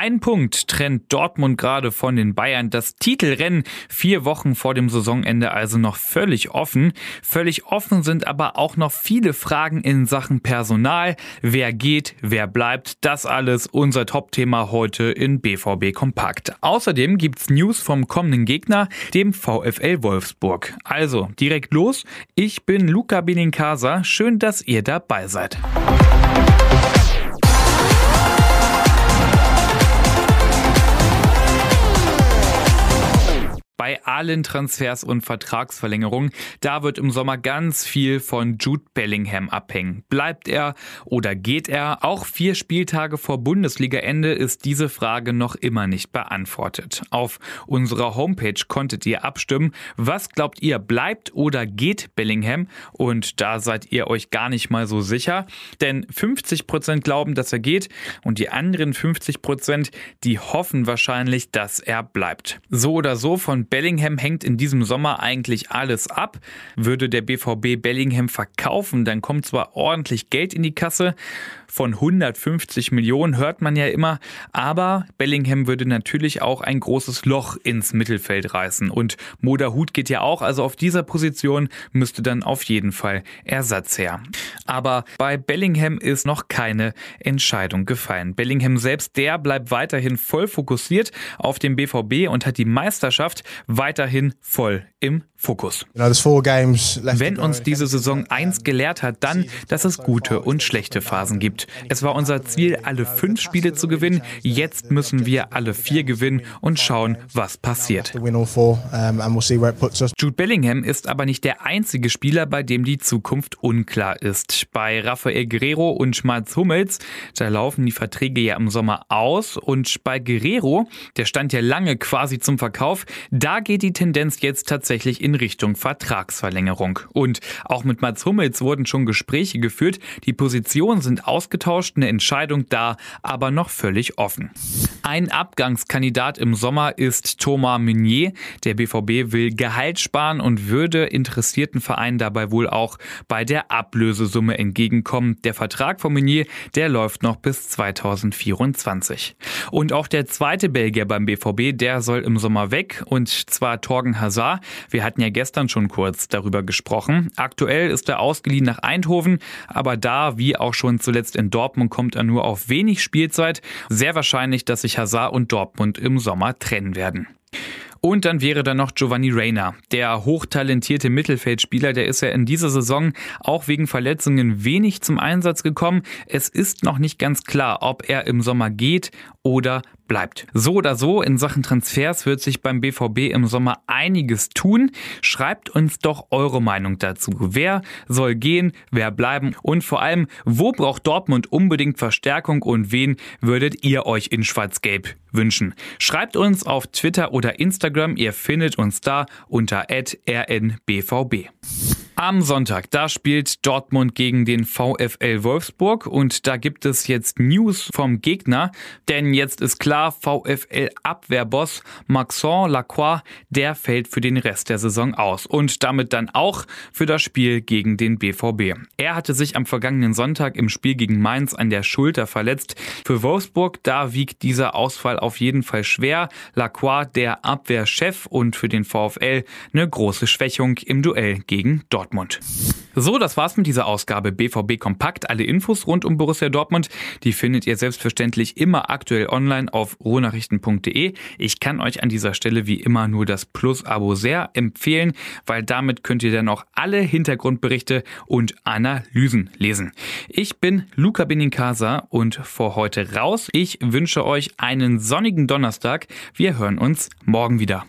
Ein Punkt trennt Dortmund gerade von den Bayern. Das Titelrennen vier Wochen vor dem Saisonende also noch völlig offen. Völlig offen sind aber auch noch viele Fragen in Sachen Personal. Wer geht, wer bleibt, das alles unser Top-Thema heute in BVB Kompakt. Außerdem gibt's News vom kommenden Gegner, dem VfL Wolfsburg. Also direkt los. Ich bin Luca Benincasa. Schön, dass ihr dabei seid. Bei allen Transfers und Vertragsverlängerungen, da wird im Sommer ganz viel von Jude Bellingham abhängen. Bleibt er oder geht er? Auch vier Spieltage vor Bundesligaende ist diese Frage noch immer nicht beantwortet. Auf unserer Homepage konntet ihr abstimmen. Was glaubt ihr, bleibt oder geht Bellingham? Und da seid ihr euch gar nicht mal so sicher, denn 50 Prozent glauben, dass er geht und die anderen 50%, Prozent, die hoffen wahrscheinlich, dass er bleibt. So oder so von Bellingham hängt in diesem Sommer eigentlich alles ab. Würde der BVB Bellingham verkaufen, dann kommt zwar ordentlich Geld in die Kasse, von 150 Millionen hört man ja immer, aber Bellingham würde natürlich auch ein großes Loch ins Mittelfeld reißen und Moda Hut geht ja auch, also auf dieser Position müsste dann auf jeden Fall Ersatz her. Aber bei Bellingham ist noch keine Entscheidung gefallen. Bellingham selbst, der bleibt weiterhin voll fokussiert auf den BVB und hat die Meisterschaft weiterhin voll im Fokus. Wenn uns diese Saison eins gelehrt hat, dann, dass es gute und schlechte Phasen gibt. Es war unser Ziel, alle fünf Spiele zu gewinnen. Jetzt müssen wir alle vier gewinnen und schauen, was passiert. Jude Bellingham ist aber nicht der einzige Spieler, bei dem die Zukunft unklar ist. Bei Rafael Guerrero und Schmalz Hummels, da laufen die Verträge ja im Sommer aus und bei Guerrero, der stand ja lange quasi zum Verkauf, da geht die Tendenz jetzt tatsächlich in Richtung Vertragsverlängerung. Und auch mit Mats Hummels wurden schon Gespräche geführt. Die Positionen sind ausgetauscht, eine Entscheidung da, aber noch völlig offen. Ein Abgangskandidat im Sommer ist Thomas Meunier. Der BVB will Gehalt sparen und würde interessierten Vereinen dabei wohl auch bei der Ablösesumme entgegenkommen. Der Vertrag von Meunier, der läuft noch bis 2024. Und auch der zweite Belgier beim BVB, der soll im Sommer weg und zwar Torgen Hazard. Wir hatten ja gestern schon kurz darüber gesprochen. Aktuell ist er ausgeliehen nach Eindhoven, aber da, wie auch schon zuletzt in Dortmund, kommt er nur auf wenig Spielzeit. Sehr wahrscheinlich, dass sich Hazard und Dortmund im Sommer trennen werden. Und dann wäre da noch Giovanni Reina, der hochtalentierte Mittelfeldspieler, der ist ja in dieser Saison auch wegen Verletzungen wenig zum Einsatz gekommen. Es ist noch nicht ganz klar, ob er im Sommer geht oder bleibt. So oder so, in Sachen Transfers wird sich beim BVB im Sommer einiges tun. Schreibt uns doch eure Meinung dazu. Wer soll gehen, wer bleiben und vor allem, wo braucht Dortmund unbedingt Verstärkung und wen würdet ihr euch in Schwarz-Gelb wünschen? Schreibt uns auf Twitter oder Instagram. Ihr findet uns da unter rnbvb. Am Sonntag, da spielt Dortmund gegen den VfL Wolfsburg und da gibt es jetzt News vom Gegner, denn jetzt ist klar, VfL Abwehrboss Maxon Lacroix, der fällt für den Rest der Saison aus und damit dann auch für das Spiel gegen den BVB. Er hatte sich am vergangenen Sonntag im Spiel gegen Mainz an der Schulter verletzt. Für Wolfsburg, da wiegt dieser Ausfall auf jeden Fall schwer. Lacroix, der Abwehrchef und für den VfL eine große Schwächung im Duell gegen Dortmund. Dortmund. So, das war's mit dieser Ausgabe BVB Kompakt. Alle Infos rund um Borussia Dortmund, die findet ihr selbstverständlich immer aktuell online auf ruhrnachrichten.de. Ich kann euch an dieser Stelle wie immer nur das Plus-Abo sehr empfehlen, weil damit könnt ihr dann auch alle Hintergrundberichte und Analysen lesen. Ich bin Luca Benincasa und vor heute raus. Ich wünsche euch einen sonnigen Donnerstag. Wir hören uns morgen wieder.